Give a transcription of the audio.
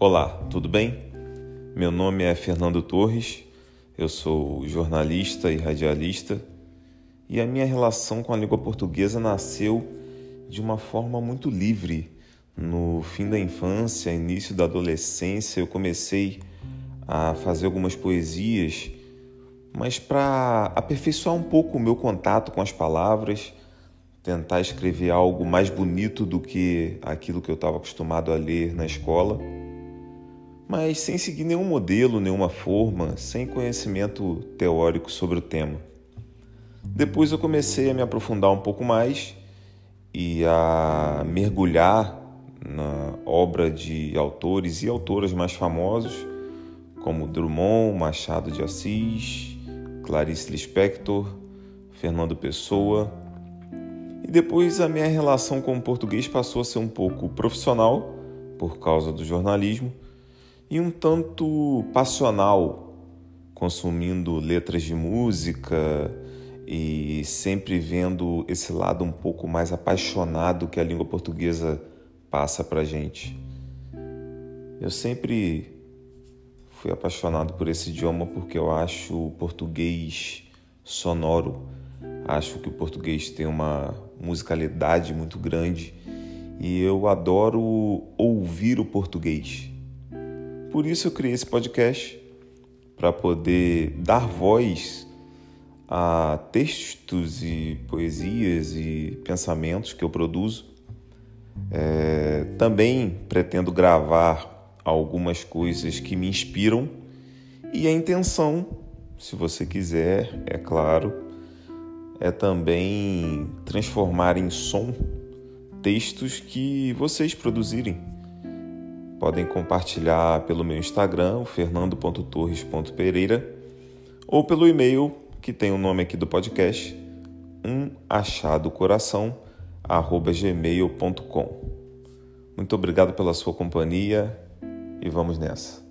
Olá, tudo bem? Meu nome é Fernando Torres, eu sou jornalista e radialista e a minha relação com a língua portuguesa nasceu de uma forma muito livre. No fim da infância, início da adolescência, eu comecei a fazer algumas poesias, mas para aperfeiçoar um pouco o meu contato com as palavras, tentar escrever algo mais bonito do que aquilo que eu estava acostumado a ler na escola mas sem seguir nenhum modelo, nenhuma forma, sem conhecimento teórico sobre o tema. Depois eu comecei a me aprofundar um pouco mais e a mergulhar na obra de autores e autoras mais famosos, como Drummond, Machado de Assis, Clarice Lispector, Fernando Pessoa. E depois a minha relação com o português passou a ser um pouco profissional, por causa do jornalismo, e um tanto passional, consumindo letras de música e sempre vendo esse lado um pouco mais apaixonado que a língua portuguesa passa para gente. Eu sempre fui apaixonado por esse idioma porque eu acho o português sonoro, acho que o português tem uma musicalidade muito grande e eu adoro ouvir o português. Por isso eu criei esse podcast para poder dar voz a textos e poesias e pensamentos que eu produzo. É, também pretendo gravar algumas coisas que me inspiram e a intenção, se você quiser, é claro, é também transformar em som textos que vocês produzirem Podem compartilhar pelo meu Instagram, fernando.torres.pereira, ou pelo e-mail que tem o nome aqui do podcast, um achado coração gmail.com. Muito obrigado pela sua companhia e vamos nessa.